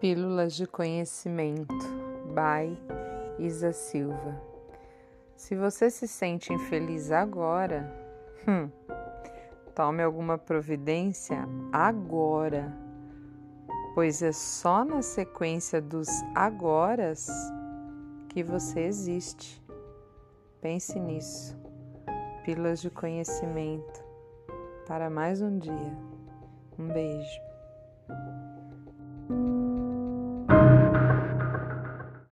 Pílulas de Conhecimento, by Isa Silva. Se você se sente infeliz agora, hum, tome alguma providência agora, pois é só na sequência dos agoras que você existe. Pense nisso. Pílulas de Conhecimento para mais um dia. Um beijo.